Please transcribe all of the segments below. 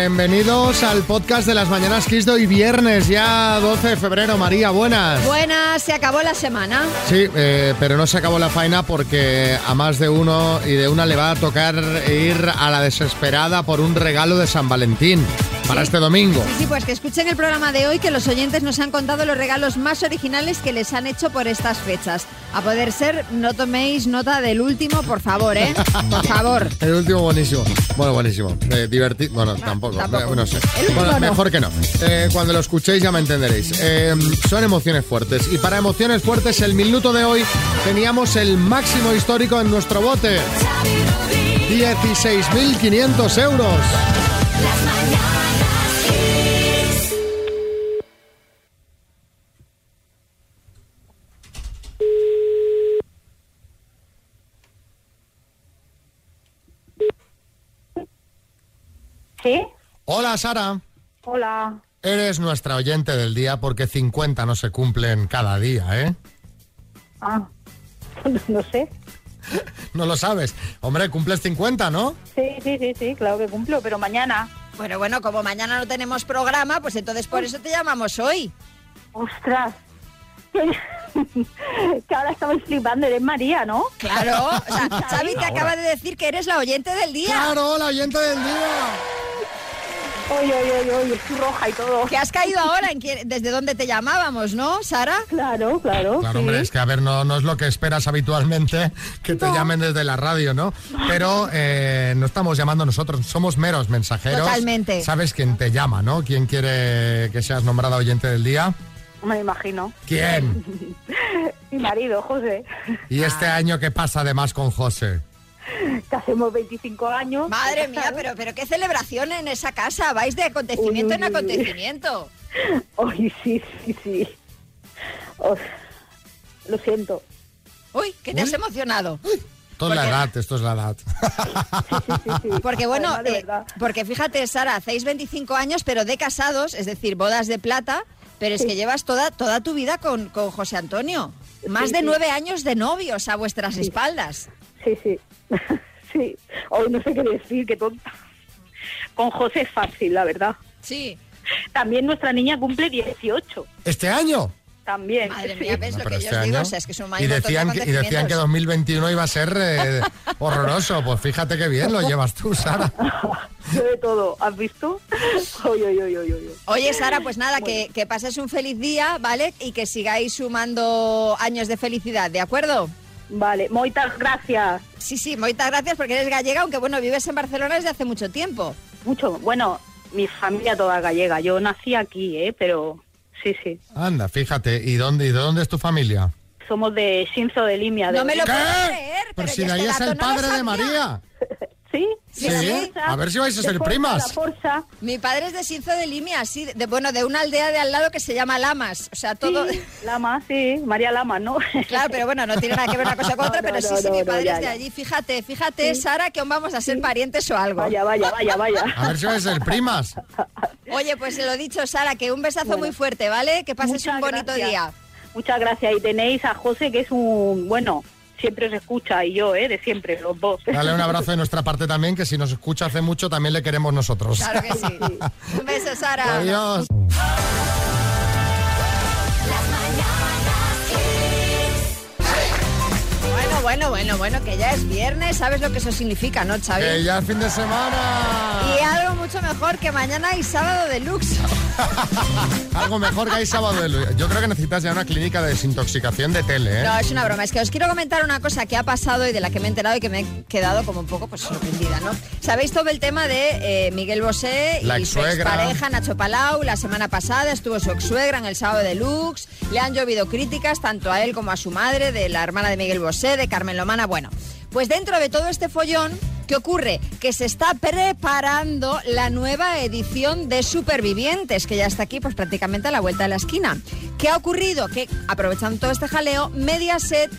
Bienvenidos al podcast de las Mañanas Kiss de hoy viernes, ya 12 de febrero. María, buenas. Buenas, se acabó la semana. Sí, eh, pero no se acabó la faena porque a más de uno y de una le va a tocar ir a la desesperada por un regalo de San Valentín para este domingo. Sí, sí, pues que escuchen el programa de hoy que los oyentes nos han contado los regalos más originales que les han hecho por estas fechas. A poder ser, no toméis nota del último, por favor, ¿eh? Por favor. El último buenísimo. Bueno, buenísimo. Eh, divertido. Bueno, tampoco. tampoco. Eh, no sé. Bueno, no. mejor que no. Eh, cuando lo escuchéis ya me entenderéis. Eh, son emociones fuertes. Y para emociones fuertes, el minuto de hoy teníamos el máximo histórico en nuestro bote. 16.500 euros. ¿Sí? Hola, Sara. Hola. Eres nuestra oyente del día porque 50 no se cumplen cada día, ¿eh? Ah, no sé. No lo sabes. Hombre, cumples 50, ¿no? Sí, sí, sí, sí, claro que cumplo, pero mañana. Bueno, bueno, como mañana no tenemos programa, pues entonces por eso te llamamos hoy. ¡Ostras! que ahora estamos flipando, eres María, ¿no? Claro, o sea, Xavi te acaba de decir que eres la oyente del día. Claro, la oyente del día. Oye, oye, oye, oye, estoy roja y todo. Que has caído ahora en quién- desde dónde te llamábamos, ¿no, Sara? Claro, claro. Claro, sí. hombre, es que a ver, no, no es lo que esperas habitualmente que te llamen desde la radio, ¿no? Pero eh, no estamos llamando nosotros, somos meros mensajeros. Totalmente. ¿Sabes quién te llama, no? ¿Quién quiere que seas nombrada oyente del día? Me imagino. ¿Quién? Mi marido, José, ¿Y este año qué pasa además con José? que hacemos 25 años. Madre mía, pero, pero qué celebración en esa casa. Vais de acontecimiento Uy, en uy, uy. acontecimiento. Oye, sí, sí, sí. Oh, lo siento. Uy, que te has emocionado. Esto es la Porque- edad, esto es la edad. Sí, sí, sí, sí. Porque bueno, eh, porque fíjate, Sara, hacéis 25 años, pero de casados, es decir, bodas de plata, pero es que llevas toda, toda tu vida con, con José Antonio. Más Sí, de sí. nueve años de novios a vuestras espaldas. Sí, sí. sí. Hoy no sé qué decir, qué tonta. Con José es fácil, la verdad. Sí. También nuestra niña cumple 18. ¿Este año? También. Madre mía, ves No, lo que yo este os digo, año- o sea, es que es un y decían, que, y decían que acontecimientos. 2021 iba a ser eh, horroroso. Pues fíjate qué bien lo llevas tú, Sara. Yo de todo, ¿has visto? Oy, oy, oy, oy, oy. Oye, Sara, pues nada, que, que pases un feliz día, ¿vale? Y que sigáis sumando años de felicidad, ¿de acuerdo? Vale, moitas gracias. Sí, sí, muchas gracias porque eres gallega, aunque bueno, vives en Barcelona desde hace mucho tiempo. Mucho. Bueno, mi familia toda gallega. Yo nací aquí, ¿eh? Pero sí, sí. Anda, fíjate. ¿Y dónde, y de dónde es tu familia? Somos de Sinzo de Limia. De No me lo puedo creer. Pero si de ahí este es el no padre de. María. ¿Sí? Sí, A ver si vais a ser primas. Forza. Mi padre es de Sinzo de Limia, sí, de, bueno, de una aldea de al lado que se llama Lamas. O sea, todo... Sí, Lama, sí. María Lama, ¿no? Claro, pero bueno, no tiene nada que ver una cosa con otra, No, pero no, sí, sí, no, mi no, padre ya, es de allí. Fíjate, fíjate, Sara, que aún vamos a ser parientes o algo. Vaya, vaya, vaya, vaya. A ver si vais a ser primas. Oye, pues se lo dicho, Sara, que un besazo muy fuerte, ¿vale? Que pases Muchas un bonito gracias. día. Muchas gracias. Y tenéis a José, que es un, bueno, siempre os escucha, y yo, ¿eh? De siempre, los dos. Dale un abrazo de nuestra parte también, que si nos escucha hace mucho también le queremos nosotros. Claro que sí. Un beso, Sara. Adiós. Bueno, bueno, bueno, que ya es viernes, ¿sabes lo que eso significa, no, Xavi? Que ya es fin de semana. Y algo mucho mejor que mañana y sábado deluxe. Algo mejor que hay sábado de luz. Yo creo que necesitas ya una clínica de desintoxicación de tele, ¿eh? No, es una broma. Es que os quiero comentar una cosa que ha pasado y de la que me he enterado y que me he quedado como un poco pues, sorprendida, ¿no? Sabéis todo el tema de eh, Miguel Bosé La y su expareja Nacho Palau. La semana pasada estuvo su exsuegra en el sábado de Lux. Le han llovido críticas tanto a él como a su madre, de la hermana de Miguel Bosé, de Carmen Lomana. Bueno, pues dentro de todo este follón, ¿qué ocurre? Que se está preparando la nueva edición de Supervivientes, que ya está aquí pues prácticamente a la vuelta de la esquina. ¿Qué ha ocurrido? Que aprovechando todo este jaleo, Mediaset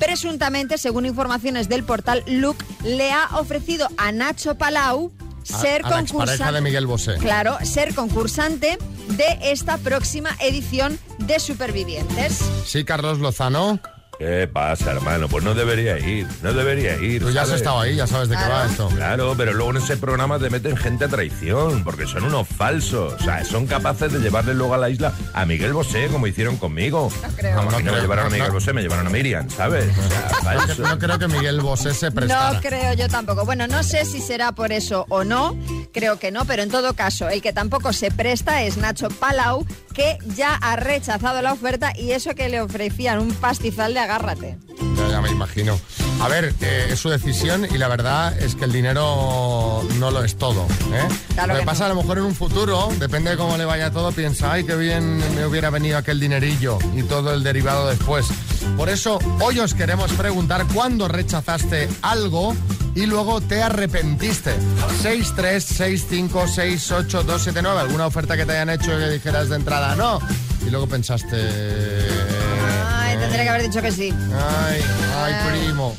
presuntamente, según informaciones del portal Look, le ha ofrecido a Nacho Palau ser a concursante. de Miguel Bosé. Claro, ser concursante de esta próxima edición de Supervivientes. Sí, Carlos Lozano. ¿Qué pasa, hermano? Pues no debería ir, no debería ir. Tú ya has ¿sabes? estado ahí, ya sabes de qué va esto. Claro, pero luego en ese programa te meten gente a traición, porque son unos falsos. O sea, son capaces de llevarle luego a la isla a Miguel Bosé, como hicieron conmigo. No creo. Vamos, No no me llevaron a Miguel no. Bosé, me llevaron a Miriam, ¿sabes? O sea, falso. No creo que Miguel Bosé se prestara. No creo yo tampoco. Bueno, no sé si será por eso o no, creo que no, pero en todo caso, el que tampoco se presta es Nacho Palau, que ya ha rechazado la oferta y eso que le ofrecían un pastizal de agárrate. Ya, me imagino. A ver, eh, es su decisión y la verdad es que el dinero no lo es todo. ¿eh? Claro lo que que pasa no. a lo mejor en un futuro, depende de cómo le vaya todo, piensa, ay, qué bien me hubiera venido aquel dinerillo y todo el derivado después. Por eso, hoy os queremos preguntar cuándo rechazaste algo y luego te arrepentiste. 636568279, alguna oferta que te hayan hecho que dijeras de entrada no y luego pensaste... Tendría que haber dicho que sí. Ay, ay, primo.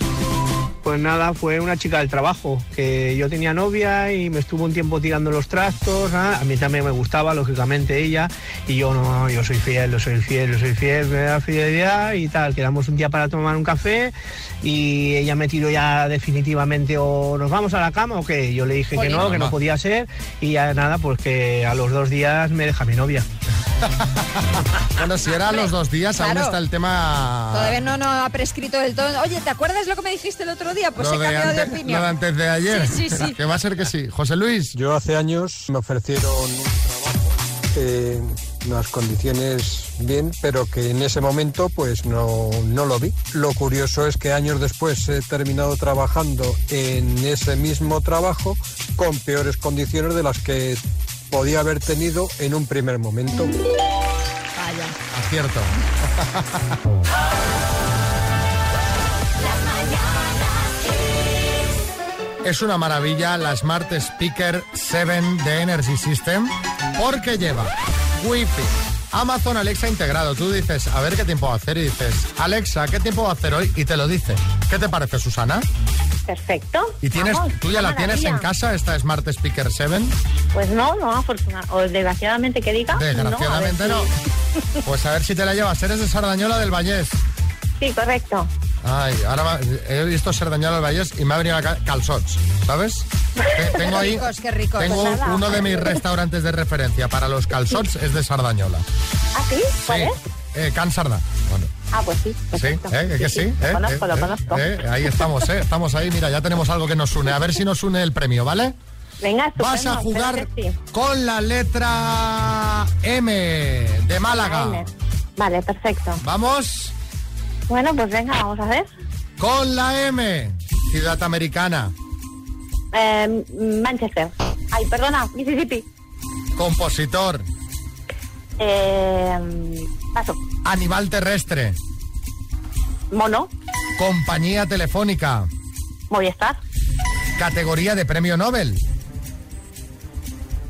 Pues nada, fue una chica del trabajo, que yo tenía novia y me estuvo un tiempo tirando los trastos, ¿ah? a mí también me gustaba, lógicamente, ella, y yo no, yo soy fiel, yo soy fiel, yo soy fiel, me da fidelidad y tal, quedamos un día para tomar un café y ella me tiró ya definitivamente o nos vamos a la cama o qué, yo le dije que no, que no podía ser y ya nada, pues que a los dos días me deja mi novia. Bueno, si era a los dos días, aún Claro. está el tema... Todavía no, no ha prescrito del todo. Oye, ¿te acuerdas lo que me dijiste el otro día? Pues lo he cambiado de, ante- opinión. lo de antes de ayer. Sí, sí, sí. Que va a ser que sí. José Luis. Yo hace años me ofrecieron un trabajo, eh, unas condiciones bien, pero que en ese momento pues no, no lo vi. Lo curioso es que años después he terminado trabajando en ese mismo trabajo con peores condiciones de las que podía haber tenido en un primer momento. Vaya. Acierto. Es una maravilla la Smart Speaker 7 de Energy System porque lleva Wi-Fi, Amazon Alexa integrado. Tú dices, a ver qué tiempo va a hacer y dices, Alexa, ¿qué tiempo va a hacer hoy? Y te lo dice. ¿Qué te parece, Susana? Perfecto. ¿Y tienes, Vamos, tú ya la tienes en casa, esta Smart Speaker 7? Pues no, no, afortunadamente. O desgraciadamente que diga. Desgraciadamente no. a Pues a ver si te la llevas. Eres de Sardañola del Vallés. Sí, correcto. Ay, ahora he visto Sardañola del Vallés y me ha venido a calzots, ¿sabes? Te- Tengo ahí, ricos, qué ricos. tengo Pues uno de mis restaurantes de referencia para los calzots es de Sardañola. ¿Ah, sí? ¿Cuál Sí, es? eh, Can Sarda. Bueno, Ah, pues sí. sí, Perfecto. ¿eh? ¿Que sí? ¿eh? conozco, Eh, lo conozco. eh, ahí estamos, ¿eh? Estamos ahí, mira, ya tenemos algo que nos une. A ver si nos une el premio, ¿vale? Venga. Vas a jugar sí. con la letra M de Málaga. Vale. Vale, perfecto. Vamos Bueno, pues venga, vamos a ver. con la M, ciudad americana. Eh, Manchester. Ay, perdona, Mississippi. Compositor, Eh, paso. animal terrestre, Mono. compañía telefónica, Movistar. categoría de premio Nobel,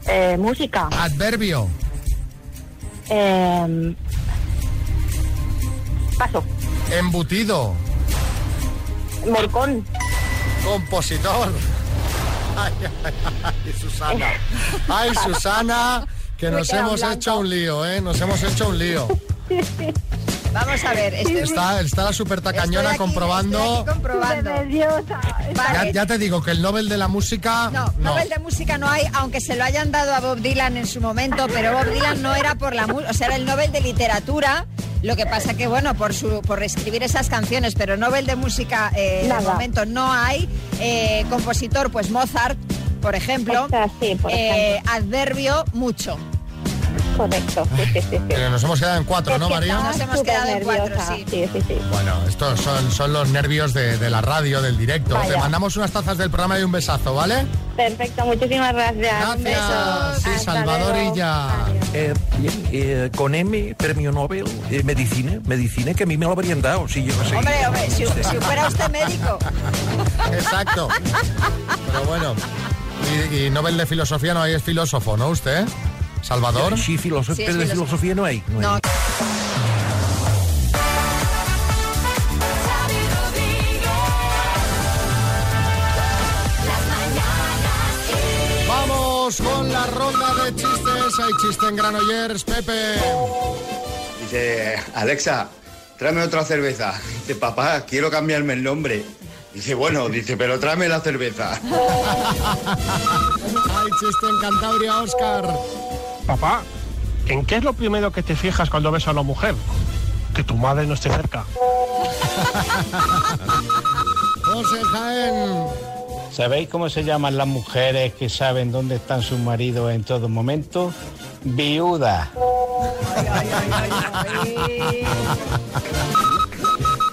Eh, música. adverbio, Eh, paso. embutido, Morcón. compositor. Ay, ay, ay, Susana. Ay, Susana, que nos hemos blanco. hecho un lío, ¿eh? Nos hemos hecho un lío. Vamos a ver. Estoy, Está, está la super estoy tacañona aquí- comprobando. estoy aquí comprobando. Ya, te digo que el Nobel de la música. No, Nobel de música no hay, aunque se lo hayan dado a Bob Dylan en su momento, pero Bob Dylan no era por la música, o sea, era el Nobel de literatura. Lo que pasa que, bueno, por su por escribir esas canciones, pero Nobel de música eh, de momento no hay. Eh, compositor, pues Mozart, por ejemplo. Sí, por Eh, ejemplo. adverbio, mucho. Correcto. Sí, sí, sí. sí. Pero nos hemos quedado en cuatro, ¿no, María? Nos hemos en cuatro, sí. Sí, sí, sí. Bueno, estos son, son los nervios de, de la radio, del directo. Vaya. Te mandamos unas tazas del programa y un besazo, ¿vale? Perfecto, muchísimas gracias. Un beso. Gracias. Sí, Salvador y ya. Eh, bien, eh, con M, premio Nobel, eh, medicina, medicina, que a mí me lo habrían dado, si yo no sé. Hombre, hombre, si, si fuera usted médico. Exacto. Pero bueno. Y, y Nobel de Filosofía no hay, es filósofo, ¿no usted? Salvador. Sí, filoso- Sí, es pero de filosofía no hay. no hay. Vamos con la ronda de chistes. Hay chiste en Granollers, Pepe. Dice, Alexa, tráeme otra cerveza. Dice, papá, quiero cambiarme el nombre. Dice, bueno, dice, pero tráeme la cerveza. Ay, chiste en Cantabria, Oscar. Papá, ¿en qué es lo primero que te fijas cuando ves a una mujer? Que tu madre no esté cerca. José Jaén. ¿Sabéis cómo se llaman las mujeres que saben dónde están sus maridos en todo momento? Viuda.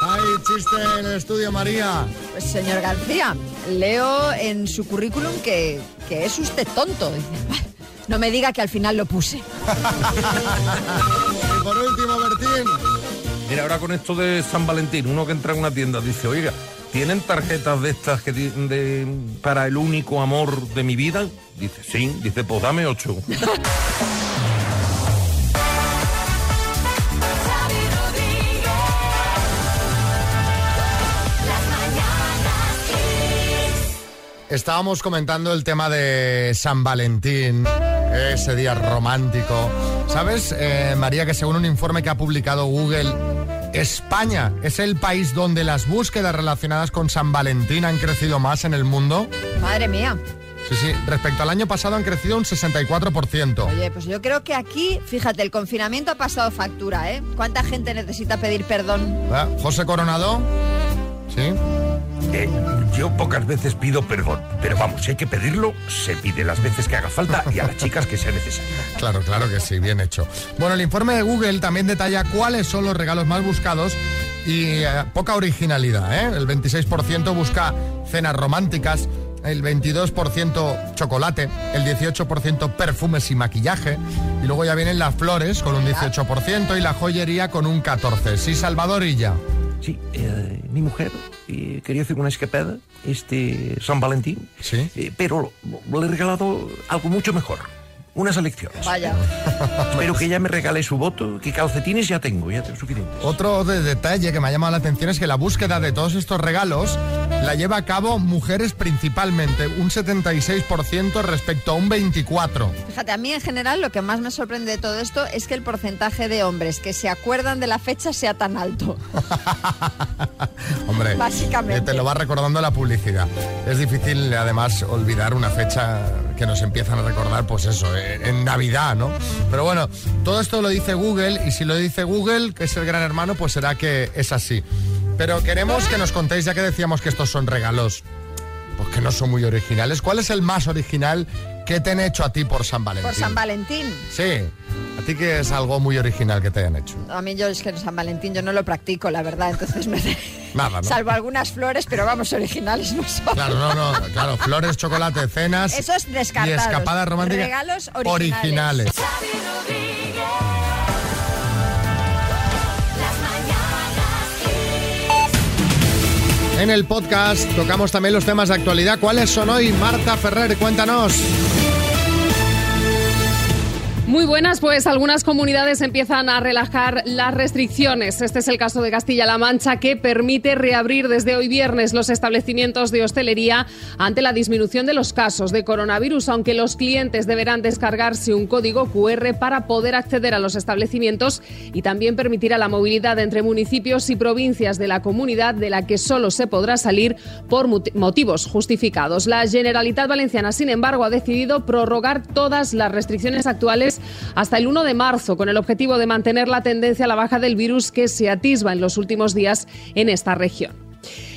Ay, chiste en el estudio, María. Pues señor García, leo en su currículum que, que es usted tonto. Dice, no me diga que al final lo puse. Y por último, Bertín. Mira, ahora con esto de San Valentín, uno que entra en una tienda dice, oiga, ¿tienen tarjetas de estas que de- para el único amor de mi vida? Dice, sí. Dice, pues dame ocho. Estábamos comentando el tema de San Valentín, ese día romántico. ¿Sabes, eh, María, que según un informe que ha publicado Google, España es el país donde las búsquedas relacionadas con San Valentín han crecido más en el mundo? Madre mía. Sí, sí, respecto al año pasado han crecido un 64%. Oye, pues yo creo que aquí, fíjate, el confinamiento ha pasado factura, ¿eh? ¿Cuánta gente necesita pedir perdón? ¿Ah? José Coronado. Sí. Eh, yo pocas veces pido perdón, pero vamos, si hay que pedirlo, se pide las veces que haga falta y a las chicas que sea necesario. Claro, claro que sí, bien hecho. Bueno, el informe de Google también detalla cuáles son los regalos más buscados y eh, poca originalidad. ¿eh? El 26% busca cenas románticas, el 22% chocolate, el 18% perfumes y maquillaje, y luego ya vienen las flores con un 18% y la joyería con un 14%. Sí, Salvadorilla. Sí, eh, mi mujer eh, quería hacer una escapada este San Valentín, Sí. eh, pero le he regalado algo mucho mejor, unas elecciones. Vaya. Espero que ella me regale su voto, que calcetines ya tengo, ya tengo suficientes. Otro de- detalle que me ha llamado la atención es que la búsqueda de todos estos regalos la lleva a cabo mujeres principalmente, un 76% respecto a un 24%. Fíjate, a mí en general lo que más me sorprende de todo esto es que el porcentaje de hombres que se acuerdan de la fecha sea tan alto. Hombre, Básicamente. te lo va recordando la publicidad. Es difícil, además, olvidar una fecha que nos empiezan a recordar, pues eso, eh, en Navidad, ¿no? Pero bueno, todo esto lo dice Google y si lo dice Google, que es el gran hermano, pues será que es así. Pero queremos que nos contéis, ya que decíamos que estos son regalos, pues que no son muy originales. ¿Cuál es el más original que te han hecho a ti por San Valentín? Por San Valentín. Sí, a ti que es algo muy original que te hayan hecho. A mí yo es que en San Valentín yo no lo practico, la verdad, entonces me... Nada, ¿no? Salvo algunas flores, pero vamos, originales no son. Claro, no, no, claro, flores, chocolate, cenas. Eso es descartados. Y escapadas románticas. Regalos originales. originales. En el podcast tocamos también los temas de actualidad. ¿Cuáles son hoy? Marta Ferrer, cuéntanos. Muy buenas, pues algunas comunidades empiezan a relajar las restricciones. Este es el caso de Castilla-La Mancha, que permite reabrir desde hoy viernes los establecimientos de hostelería ante la disminución de los casos de coronavirus, aunque los clientes deberán descargarse un código QR para poder acceder a los establecimientos y también permitirá la movilidad entre municipios y provincias de la comunidad de la que solo se podrá salir por motivos justificados. La Generalitat Valenciana, sin embargo, ha decidido prorrogar todas las restricciones actuales hasta el 1 de marzo, con el objetivo de mantener la tendencia a la baja del virus que se atisba en los últimos días en esta región.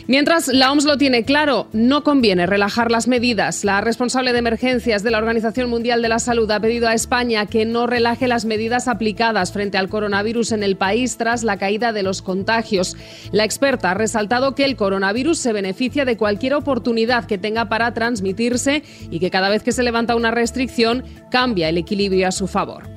Mientras la OMS lo tiene claro, no conviene relajar las medidas. La responsable de emergencias de la Organización Mundial de la Salud ha pedido a España que no relaje las medidas aplicadas frente al coronavirus en el país tras la caída de los contagios. La experta ha resaltado que el coronavirus se beneficia de cualquier oportunidad que tenga para transmitirse y que cada vez que se levanta una restricción cambia el equilibrio a su favor.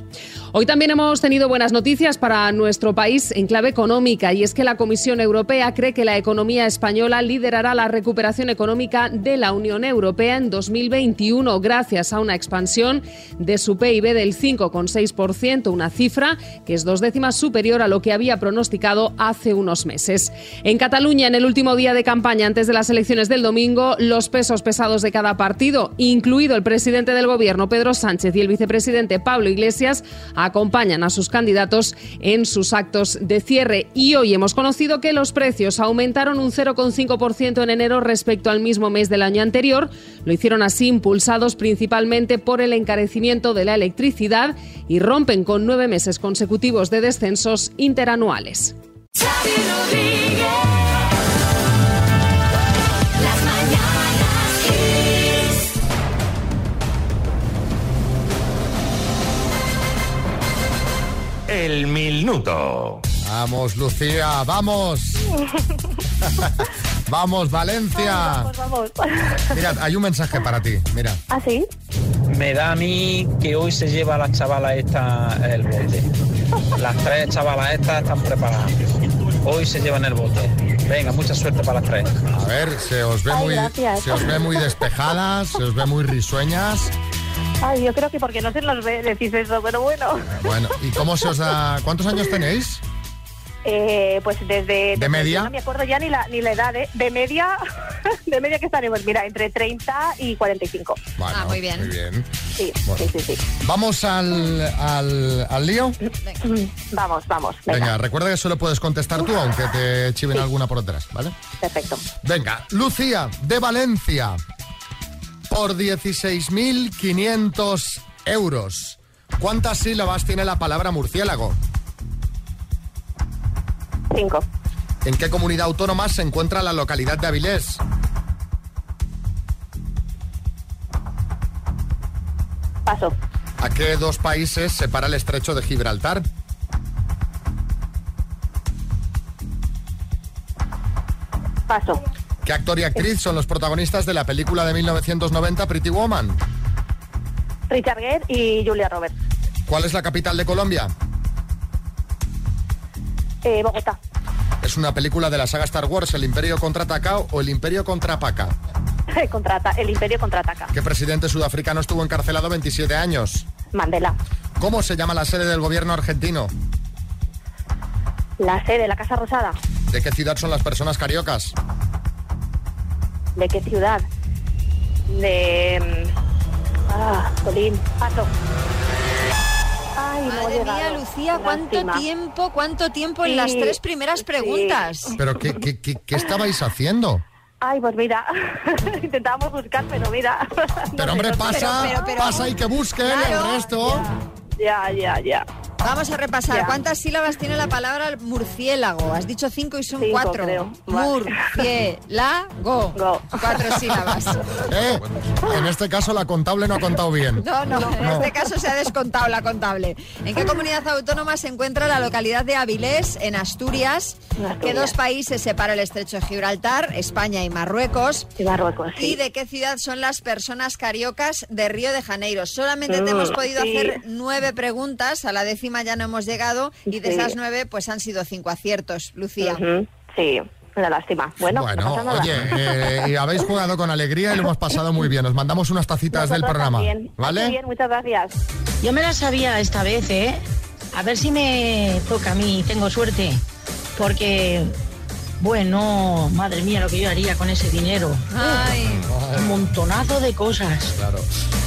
Hoy también hemos tenido buenas noticias para nuestro país en clave económica y es que la Comisión Europea cree que la economía española liderará la recuperación económica de la Unión Europea en 2021 gracias a una expansión de su PIB del 5,6%, una cifra que es dos décimas superior a lo que había pronosticado hace unos meses. En Cataluña, en el último día de campaña antes de las elecciones del domingo, los pesos pesados de cada partido, incluido el presidente del gobierno Pedro Sánchez y el vicepresidente Pablo Iglesias, acompañan a sus candidatos en sus actos de cierre. Y hoy hemos conocido que los precios aumentaron un 0,5% en enero respecto al mismo mes del año anterior. Lo hicieron así impulsados principalmente por el encarecimiento de la electricidad y rompen con nueve meses consecutivos de descensos interanuales. El minuto. Vamos, Lucía, vamos. vamos, Valencia. Vamos, vamos. Mira, hay un mensaje para ti. Mira. ¿Ah, sí? Me da a mí que hoy se lleva la chavala esta el bote. Las tres chavalas estas están preparadas. Hoy se llevan el bote. Venga, mucha suerte para las tres. A ver, se os ve Ay, muy, gracias. se os ve muy despejadas, se os ve muy risueñas. Ay, yo creo que porque no se nos ve decís eso, pero bueno. Bueno, ¿y cómo se os da? ¿Cuántos años tenéis? Eh, pues desde... desde- media? No me acuerdo ya ni la, ni la edad, ¿eh? De media, de media que estaremos, mira, entre 30 y 45. Bueno, Ah, muy bien. Muy bien. Sí, Bueno. sí, sí, sí. Vamos al, al, al lío. Vamos, vamos. Venga, Venga, recuerda que solo puedes contestar tú, aunque te chiven alguna por detrás, ¿vale? perfecto. Venga, Lucía, de Valencia, por 16.500 euros. ¿Cuántas sílabas tiene la palabra murciélago? Cinco. ¿En qué comunidad autónoma se encuentra la localidad de Avilés? Paso. ¿A qué dos países separa el estrecho de Gibraltar? Paso. ¿Qué actor y actriz son los protagonistas de la película de 1990 Pretty Woman? Richard Gere y Julia Roberts. ¿Cuál es la capital de Colombia? Eh, Bogotá. ¿Es una película de la saga Star Wars, El Imperio contraataca o El Imperio contrapaca? Contrata, el Imperio contraataca. ¿Qué presidente sudafricano estuvo encarcelado 27 años? Mandela. ¿Cómo se llama la sede del gobierno argentino? La sede, la Casa Rosada. ¿De qué ciudad son las personas cariocas? ¿De qué ciudad? De... mm, Ah, Colín. Paso. Ay, no Madre llegado. mía, Lucía, ¿cuánto Lástima. tiempo, cuánto tiempo en Sí, las tres primeras sí. preguntas? ¿Pero qué, qué- qué- qué estabais haciendo? Ay, pues mira, intentábamos buscar, pero mira. Pero hombre, pasa, pero- pero- pasa y que busquen Claro. el resto. Ya, ya, ya. Vamos a repasar. Ya. ¿Cuántas sílabas tiene la palabra murciélago? Has dicho cinco y son Cinco, cuatro. creo. Murciélago. Go. Cuatro sílabas. Eh, en este caso la contable no ha contado bien. No, no, en No. este caso se ha descontado la contable. ¿En qué comunidad autónoma se encuentra la localidad de Avilés, en Asturias? En Asturias. ¿Qué dos países separa el estrecho de Gibraltar? España y Marruecos. Y Marruecos, sí. ¿Y de qué ciudad son las personas cariocas de Río de Janeiro? Solamente te Mm, hemos podido sí. hacer nueve preguntas, a la décima ya no hemos llegado y de Sí. esas nueve pues han sido cinco aciertos, Lucía. Ujú, Sí, una lástima. Bueno, Bueno, no pasa nada. oye, eh, y habéis jugado con alegría y lo hemos pasado muy bien. Os mandamos unas tacitas del programa. también. Muy ¿Vale? bien, muchas gracias. Yo me la sabía esta vez, ¿eh? A ver si me toca a mí, tengo suerte. Porque, bueno, madre mía, lo que yo haría con ese dinero. Ay, Un montonazo de cosas. Claro.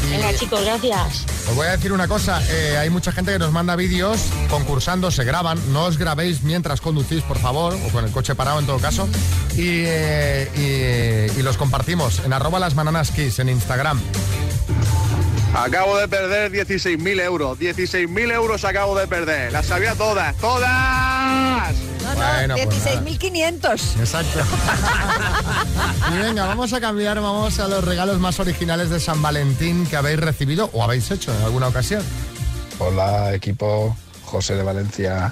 Y Venga, chicos, gracias. os voy a decir una cosa. eh, hay mucha gente que nos manda vídeos concursando, se graban. No os grabéis mientras conducís, por favor, o con el coche parado en todo caso. Y, eh, y- y los compartimos en arroba las bananas kiss en Instagram. Acabo de perder 16.000 euros. 16.000 euros acabo de perder. Las sabía todas. ¡Todas! No, no, Bueno, pues 16.500. Exacto. y venga, vamos a cambiar, vamos a los regalos más originales de San Valentín que habéis recibido o habéis hecho en alguna ocasión. Hola equipo, José de Valencia.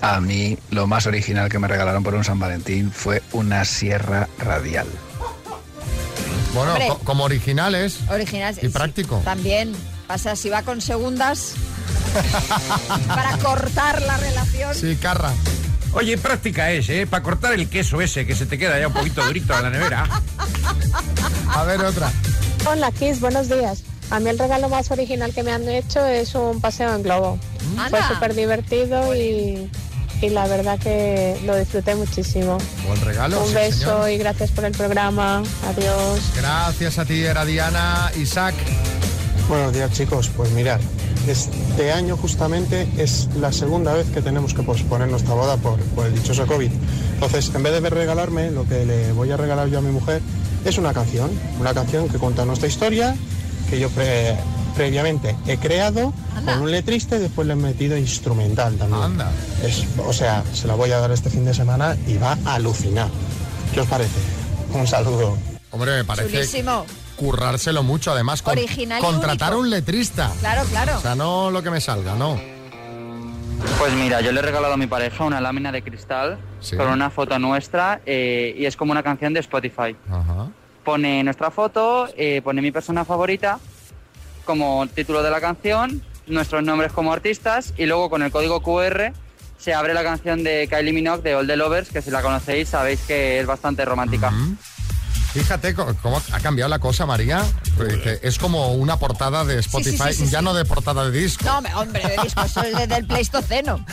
A mí lo más original que me regalaron por un San Valentín fue una sierra radial. Bueno, Hombre. co- como originales. Original. Y práctico. También. Pasa, si va con segundas para cortar la relación. Sí, carra. Oye, práctica es, ¿eh? Para cortar el queso ese que se te queda ya un poquito durito en la nevera. A ver, otra. Hola Kiss, buenos días. A mí el regalo más original que me han hecho es un paseo en globo. Fue súper divertido y, y la verdad que lo disfruté muchísimo. Buen regalo. un sí, beso señor. y gracias por el programa. Adiós. Gracias a ti, era Diana, Isaac. Buenos días chicos, pues mirad, este año justamente es la segunda vez que tenemos que posponer nuestra boda por, por el dichoso COVID. Entonces, en vez de regalarme, lo que le voy a regalar yo a mi mujer es una canción, una canción que cuenta nuestra historia, que yo pre- previamente he creado con un letrista y después le he metido instrumental también. Es, o sea, se la voy a dar este fin de semana y va a alucinar. ¿Qué os parece? Un saludo. Hombre, me parece Chulísimo. Currárselo mucho, además. con- Original y contratar único. un letrista. Claro, claro. O sea, no lo que me salga, no. Pues mira, yo le he regalado a mi pareja una lámina de cristal Sí. con una foto nuestra eh, y es como una canción de Spotify. Ajá. Pone nuestra foto, eh, pone mi persona favorita como título de la canción, nuestros nombres como artistas y luego con el código QR se abre la canción de Kylie Minogue de All the Lovers, que si la conocéis sabéis que es bastante romántica. Fíjate cómo ha cambiado la cosa, María. Pues dice, Es como una portada de Spotify, sí, sí, ya sí. no de portada de disco. No, hombre, de disco, eso es desde el Pleistoceno.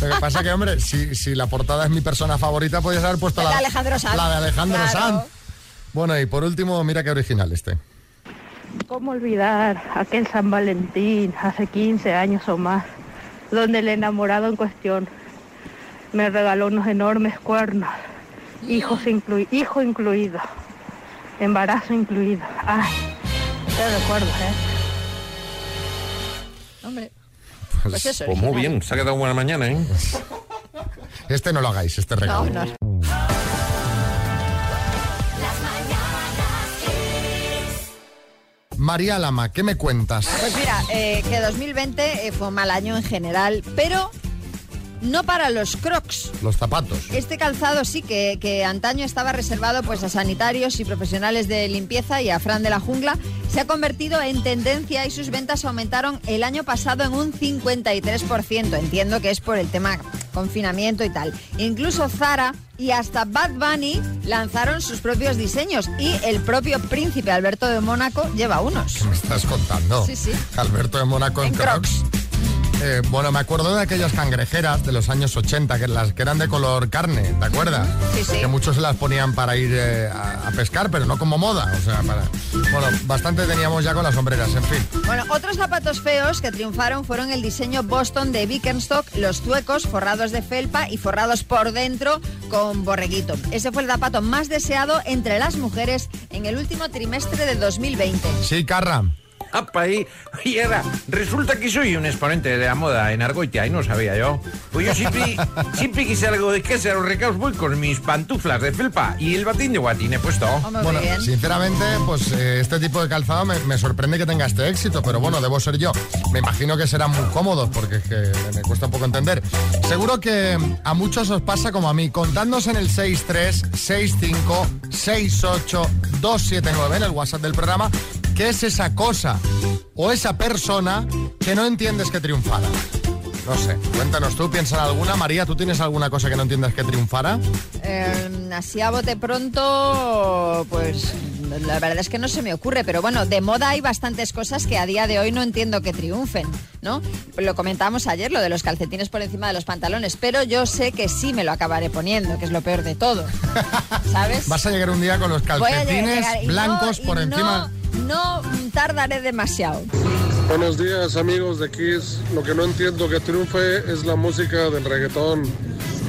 Lo que pasa que, hombre, si, si la portada es mi persona favorita, podrías haber puesto La la, de Alejandro Sanz. la de Alejandro Claro. Sanz. Bueno, y por último, mira qué original este. ¿Cómo olvidar aquel San Valentín hace 15 años o más, donde el enamorado en cuestión me regaló unos enormes cuernos, hijos inclui- hijo incluido, embarazo incluido? Ay, qué recuerdos, ¿eh? Hombre. Pues, Pues eso, Pues muy bien, se ha quedado buena mañana, ¿eh? Este no lo hagáis, este regalo. No, no. María Lama, ¿qué me cuentas? Pues mira, eh, que 2020 eh, fue un mal año en general, pero no para los crocs. Los zapatos. Este calzado sí que, que antaño estaba reservado pues a sanitarios y profesionales de limpieza y a Fran de la jungla, se ha convertido en tendencia y sus ventas aumentaron el año pasado en un 53%. Entiendo que es por el tema confinamiento y tal. Incluso Zara y hasta Bad Bunny lanzaron sus propios diseños y el propio príncipe Alberto de Mónaco lleva unos. ¿Qué me estás contando? Sí, sí. Alberto de Mónaco en, En Crocs. Eh, bueno, me acuerdo de aquellas cangrejeras de los años 80, que, las, que eran de color carne, ¿te acuerdas? Sí, sí. Que muchos se las ponían para ir eh, a, a pescar, pero no como moda. O sea, para... Bueno, bastante teníamos ya con las sombreras, en fin. Bueno, otros zapatos feos que triunfaron fueron el diseño Boston de Birkenstock, los tuecos forrados de felpa y forrados por dentro con borreguito. Ese fue el zapato más deseado entre las mujeres en el último trimestre de 2020. Sí, Carra. Apa, ahí. Y ahora, resulta que soy un exponente de la moda en Argoitia y no sabía yo. Pues yo siempre, siempre que salgo de casa a los recaos voy con mis pantuflas de felpa y el batín de guatín he puesto. Bueno, sinceramente, pues eh, este tipo de calzado me, me sorprende que tenga este éxito, pero bueno, debo ser yo. Me imagino que serán muy cómodos porque es que me cuesta un poco entender. Seguro que a muchos os pasa como a mí, contadnos en el 636568279 en el WhatsApp del programa, qué es esa cosa o esa persona que no entiendes que triunfara. No sé, cuéntanos tú, piensa en alguna. María, ¿tú tienes alguna cosa que no entiendas que triunfara? Eh, así a bote pronto, pues la verdad es que no se me ocurre, pero bueno, de moda hay bastantes cosas que a día de hoy no entiendo que triunfen, ¿no? Lo comentábamos ayer, lo de los calcetines por encima de los pantalones, pero yo sé que sí me lo acabaré poniendo, que es lo peor de todo, ¿sabes? Vas a llegar un día con los calcetines llegar no- blancos por no- encima. No tardaré demasiado. Buenos días amigos de Kiss. Lo que no entiendo que triunfe es la música del reggaetón.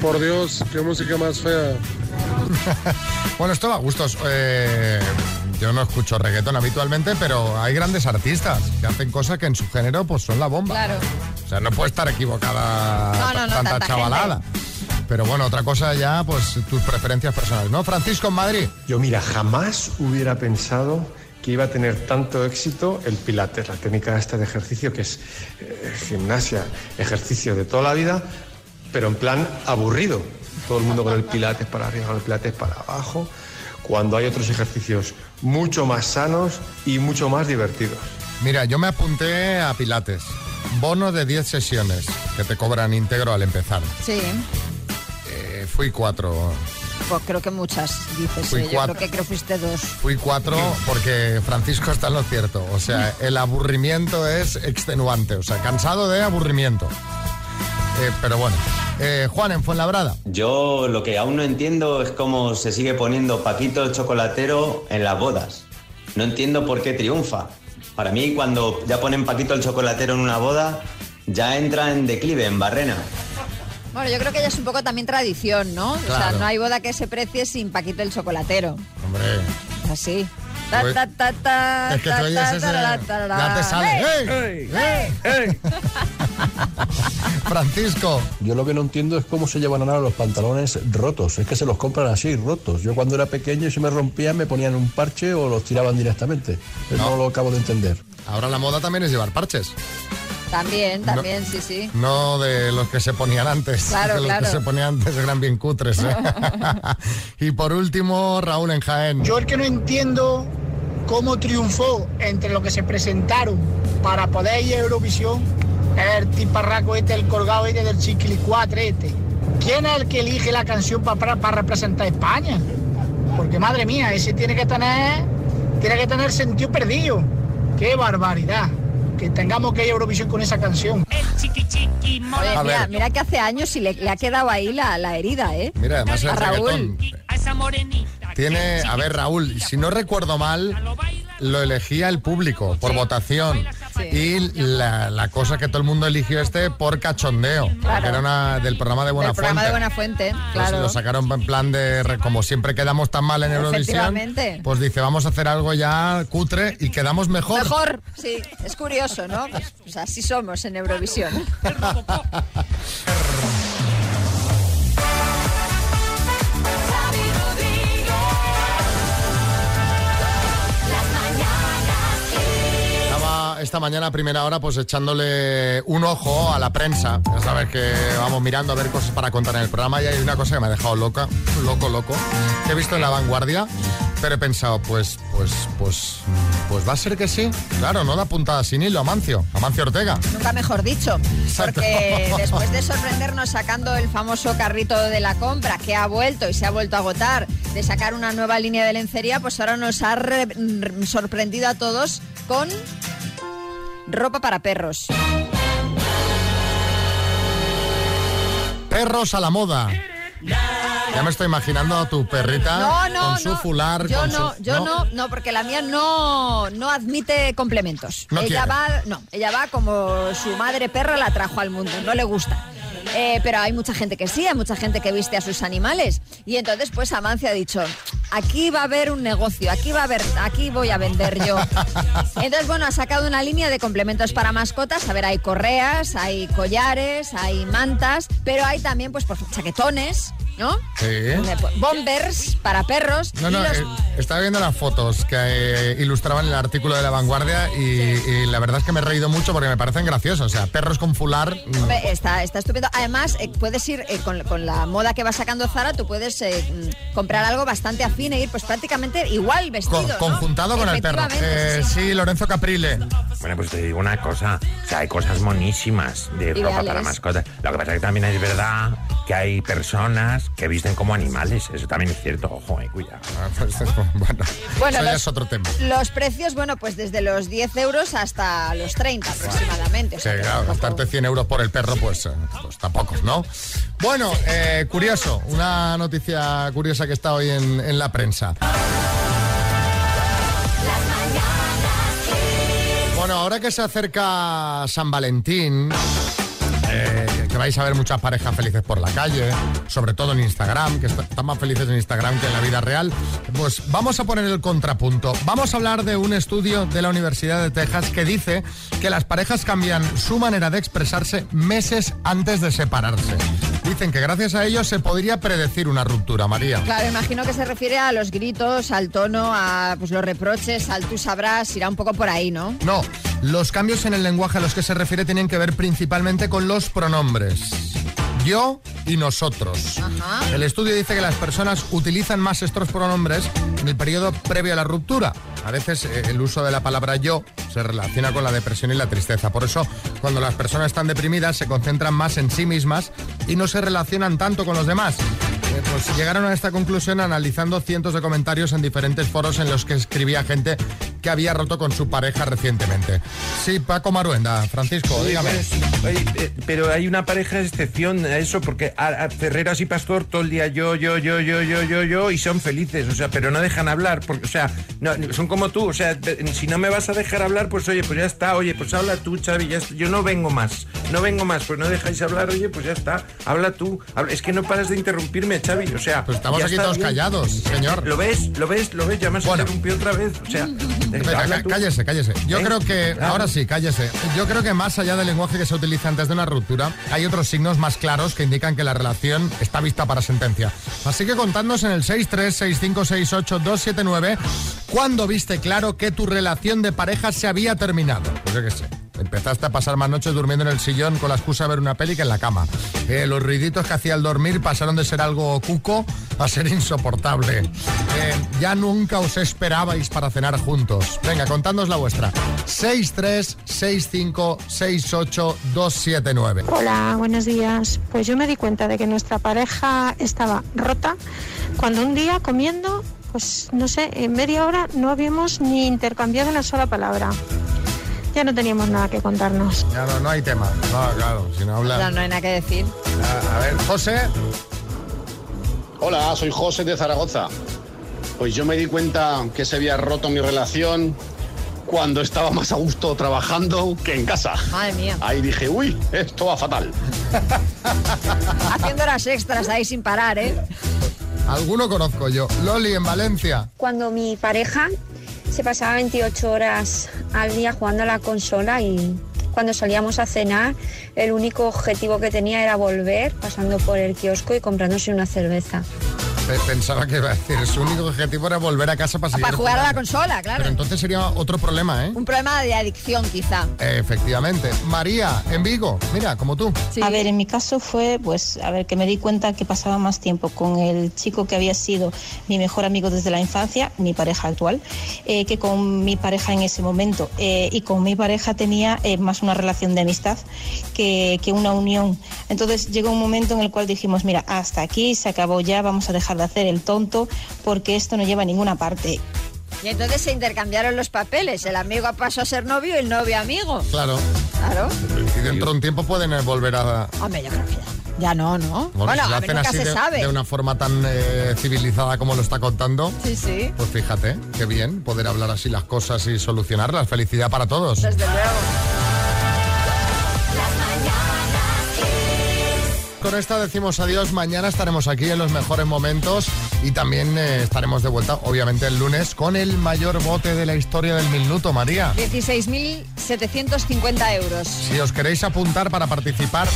Por Dios, qué música más fea. Bueno, esto va a gustos. Eh, yo no escucho reggaetón habitualmente, pero hay grandes artistas que hacen cosas que en su género pues son la bomba. Claro. O sea, no puede estar equivocada No, no, no, tanta, tanta chavalada. Pero bueno, otra cosa ya, pues tus preferencias personales, ¿no? Francisco en Madrid. Yo, mira, jamás hubiera pensado que iba a tener tanto éxito el Pilates, la técnica esta de ejercicio que es eh, gimnasia, ejercicio de toda la vida, pero en plan aburrido. Todo el mundo con el Pilates para arriba, con el Pilates para abajo, cuando hay otros ejercicios mucho más sanos y mucho más divertidos. Mira, yo me apunté a Pilates. Bono de 10 sesiones que te cobran íntegro al empezar. Sí, Eh, fui cuatro. pues creo que muchas, dices. Fui eh, Yo cuatro. creo que creo fuiste dos. Fui cuatro porque Francisco está en lo cierto. O sea, el aburrimiento es extenuante. O sea, cansado de aburrimiento. Eh, pero bueno. Eh, Juan, en Fuenlabrada. Yo lo que aún no entiendo es cómo se sigue poniendo Paquito el chocolatero en las bodas. No entiendo por qué triunfa. Para mí, cuando ya ponen Paquito el chocolatero en una boda, ya entra en declive, en barrena. Bueno, yo creo que ya es un poco también tradición, ¿no? O sea, no hay boda que se precie sin Paquito el chocolatero. Hombre. Así. Ta, Pues- ta, ta, ta, Es que ta, tú oyes ese- ya te sale. ¡Ey! ¡Ey! ¡Ey! Francisco. Yo lo que no entiendo es cómo se llevan ahora los pantalones rotos. Es que se los compran así, rotos. Yo cuando era pequeño y se me rompían me ponían un parche o los tiraban directamente. Eso no, lo acabo de entender. Ahora la moda también es llevar parches. También, también, sí, sí. No de los que se ponían antes. Claro, que los claro. que se ponían antes eran bien cutres. ¿eh? y por último, Raúl en Jaén. Yo el que no entiendo cómo triunfó entre lo que se presentaron para poder ir a Eurovisión es el tiparraco este, el colgado este del chiquilicuatre este. ¿Quién es el que elige la canción para, para representar a España? Porque madre mía, ese tiene que tener, tiene que tener sentido perdido. ¡Qué barbaridad! Que tengamos que ir a Eurovisión con esa canción. Oye, A mira, ver. mira que hace años y le, le ha quedado ahí la, la herida, ¿eh? Mira, además el a Raúl. reggaetón tiene, a ver Raúl, si no recuerdo mal, lo elegía el público por votación. Y la, la cosa que todo el mundo eligió este por cachondeo, Claro. que era una del programa de Buena El programa de. Buena Fuente, Pues claro. lo sacaron en plan de, como siempre quedamos tan mal en Eurovisión, pues dice, vamos a hacer algo ya cutre y quedamos mejor. Mejor, sí, es curioso, ¿no? Pues, pues así somos en Eurovisión. esta mañana a primera hora pues echándole un ojo a la prensa. Ya sabes que vamos mirando a ver cosas para contar en el programa y hay una cosa que me ha dejado loca, loco, loco, que he visto en la vanguardia, pero he pensado, pues, pues, pues, pues va a ser que sí. Claro, no da puntada sin hilo, Amancio, Amancio Ortega. Nunca mejor dicho. Porque después de sorprendernos sacando el famoso carrito de la compra que ha vuelto y se ha vuelto a agotar, de sacar una nueva línea de lencería, pues ahora nos ha sorprendido a todos con ropa para perros. Perros a la moda. Ya me estoy imaginando a tu perrita No, no, con su no. fular. Yo con no, su- yo no, no, porque la mía no, no admite complementos. Ella quiere. va, no, ella va como su madre perra la trajo al mundo, no le gusta. Eh, pero hay mucha gente que sí, hay mucha gente que viste a sus animales. Y entonces, pues Amancia ha dicho, aquí va a haber un negocio, aquí va a haber, aquí voy a vender yo. Entonces, bueno, ha sacado una línea de complementos para mascotas. A ver, hay correas, hay collares, hay mantas, pero hay también, pues, por chaquetones, ¿no? Sí. Bombers para perros. No, no, los- eh, estaba viendo las fotos que eh, ilustraban el artículo de La Vanguardia y, y la verdad es que me he reído mucho porque me parecen graciosos. O sea, perros con fular. mm, Hombre, está, está estupendo. Además, eh, puedes ir eh, con, con la moda que va sacando Zara, tú puedes eh, mm, comprar algo bastante afín e ir pues prácticamente igual vestido. con- ¿no? conjuntado con el perro. Eh, sí. sí, Lorenzo Caprile. Bueno, pues te digo una cosa. O sea, hay cosas monísimas de ropa Ideales. para mascotas. Lo que pasa es que también es verdad que hay personas que visten como animales. Eso también es cierto. Ojo, eh, cuidado. bueno, Bueno, eso ya los- es otro tema. Los precios, bueno, pues desde los 10 euros hasta los 30 aproximadamente. O Sí, sea, claro, gastarte 100 euros por el perro, pues, eh, pues tampoco, ¿no? Bueno, eh, curioso, una noticia curiosa que está hoy en, en la prensa. Bueno, ahora que se acerca San Valentín, que vais a ver muchas parejas felices por la calle, sobre todo en Instagram, que est- están más felices en Instagram que en la vida real, pues vamos a poner el contrapunto. Vamos a hablar de un estudio de la Universidad de Texas que dice que las parejas cambian su manera de expresarse meses antes de separarse. Dicen que gracias a ello se podría predecir una ruptura, María. Claro, imagino que se refiere a los gritos, al tono, a pues, los reproches, al tú sabrás, irá un poco por ahí, ¿no? No, los cambios en el lenguaje a los que se refiere tienen que ver principalmente con los pronombres. Yo y nosotros. Ajá. El estudio dice que las personas utilizan más estos pronombres en el periodo previo a la ruptura. A veces eh, el uso de la palabra yo se relaciona con la depresión y la tristeza. Por eso, cuando las personas están deprimidas, se concentran más en sí mismas y no se relacionan tanto con los demás. Eh, Pues llegaron a esta conclusión analizando cientos de comentarios en diferentes foros en los que escribía gente que había roto con su pareja recientemente. Sí, Paco Maruenda, Francisco, Sí, dígame. pues, oye, eh, pero hay una pareja de excepción a eso, porque a, a Ferreras y Pastor todo el día yo, yo, yo, yo, yo, yo, yo, y son felices, o sea, pero no dejan hablar, porque, o sea, no, son como tú, o sea, si no me vas a dejar hablar, pues oye, pues ya está, oye, pues habla tú, Xavi, ya está, yo no vengo más, no vengo más, pues no dejáis hablar, oye, pues ya está, habla tú, habla- es que no paras de interrumpirme, Xavi, o sea, Pues estamos aquí todos bien. callados, señor. ¿Lo ves? ¿Lo ves? ¿Lo ves? Ya me has interrumpido otra vez, o sea, Venga, cállese, cállese. Yo ¿Eh? creo que, Ah. ahora sí, cállese. Yo creo que más allá del lenguaje que se utiliza antes de una ruptura, hay otros signos más claros que indican que la relación está vista para sentencia. Así que contadnos en el 636568279 cuándo viste claro que tu relación de pareja se había terminado. Pues yo qué sé. Empezaste a pasar más noches durmiendo en el sillón con la excusa de ver una peli que en la cama. Eh, los ruiditos que hacía al dormir pasaron de ser algo cuco a ser insoportable. Eh, ya nunca os esperabais para cenar juntos. Venga, contadnos la vuestra. 636568279. Hola, buenos días. Pues yo me di cuenta de que nuestra pareja estaba rota cuando un día comiendo, pues no sé, en media hora no habíamos ni intercambiado una sola palabra. Ya no teníamos nada que contarnos. Ya no, no hay tema. No, claro, si no habla... No, no hay nada que decir. A, a ver, José. Hola, soy José de Zaragoza. Pues yo me di cuenta que se había roto mi relación cuando estaba más a gusto trabajando que en casa. Madre mía. Ahí dije, uy, esto va fatal. Haciendo horas extras ahí sin parar, ¿eh? Alguno conozco yo. Loli en Valencia. Cuando mi pareja se pasaba 28 horas al día jugando a la consola y cuando salíamos a cenar, el único objetivo que tenía era volver pasando por el kiosco y comprándose una cerveza. Pe- Pensaba que iba a decir, su único objetivo era volver a casa para seguir Para jugar a la consola, claro. Pero entonces sería otro problema, ¿eh? Un problema de adicción, quizá. Efectivamente. María, en Vigo, mira, como tú. A ver, en mi caso fue, pues, a ver, que me di cuenta que pasaba más tiempo con el chico que había sido mi mejor amigo desde la infancia, mi pareja actual, eh, que con mi pareja en ese momento. Eh, y con mi pareja tenía eh, más una relación de amistad que, que una unión. Entonces llegó un momento en el cual dijimos, mira, hasta aquí, se acabó ya, vamos a dejar de hacer el tonto porque esto no lleva a ninguna parte. Y entonces se intercambiaron los papeles. El amigo pasó a ser novio y el novio amigo. Claro. Claro. Y dentro de un tiempo pueden eh, volver a... Hombre, yo creo que ya. Ya no, ¿no? Bueno, si lo a ver, hacen nunca así se de, sabe. de una forma tan eh, civilizada como lo está contando, Sí, sí. pues fíjate, qué bien poder hablar así las cosas y solucionarlas. Felicidad para todos. Desde luego. Con esta decimos adiós. Mañana estaremos aquí en los mejores momentos y también eh, estaremos de vuelta, obviamente, el lunes con el mayor bote de la historia del minuto, María. 16.750 euros. Si os queréis apuntar para participar,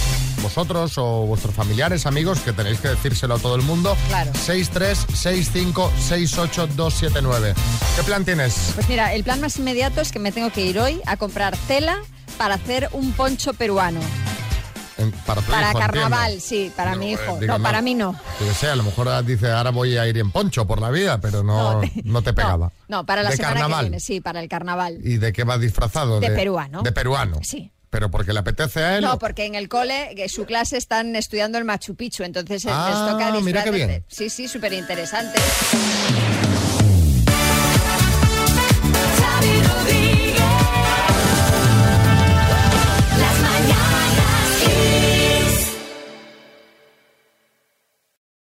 vosotros o vuestros familiares, amigos, que tenéis que decírselo a todo el mundo, Claro. 636568279. ¿Qué plan tienes? Pues mira, el plan más inmediato es que me tengo que ir hoy a comprar tela para hacer un poncho peruano. En- para hijo, carnaval, entiendo. sí, para mi hijo. digo, no, no. para mí no. Yo sé, a lo mejor dice, ahora voy a ir en poncho por la vida, pero no, no, te pegaba. No, para la ¿De semana carnaval? que viene, sí, para el carnaval. ¿Y de qué va disfrazado? De peruano. De peruano. Sí. Pero porque le apetece a él. No, porque en el cole, su clase están estudiando el Machu Picchu, entonces eh, Ah, les toca mira disfraz qué de- bien. Sí, sí, súper interesante.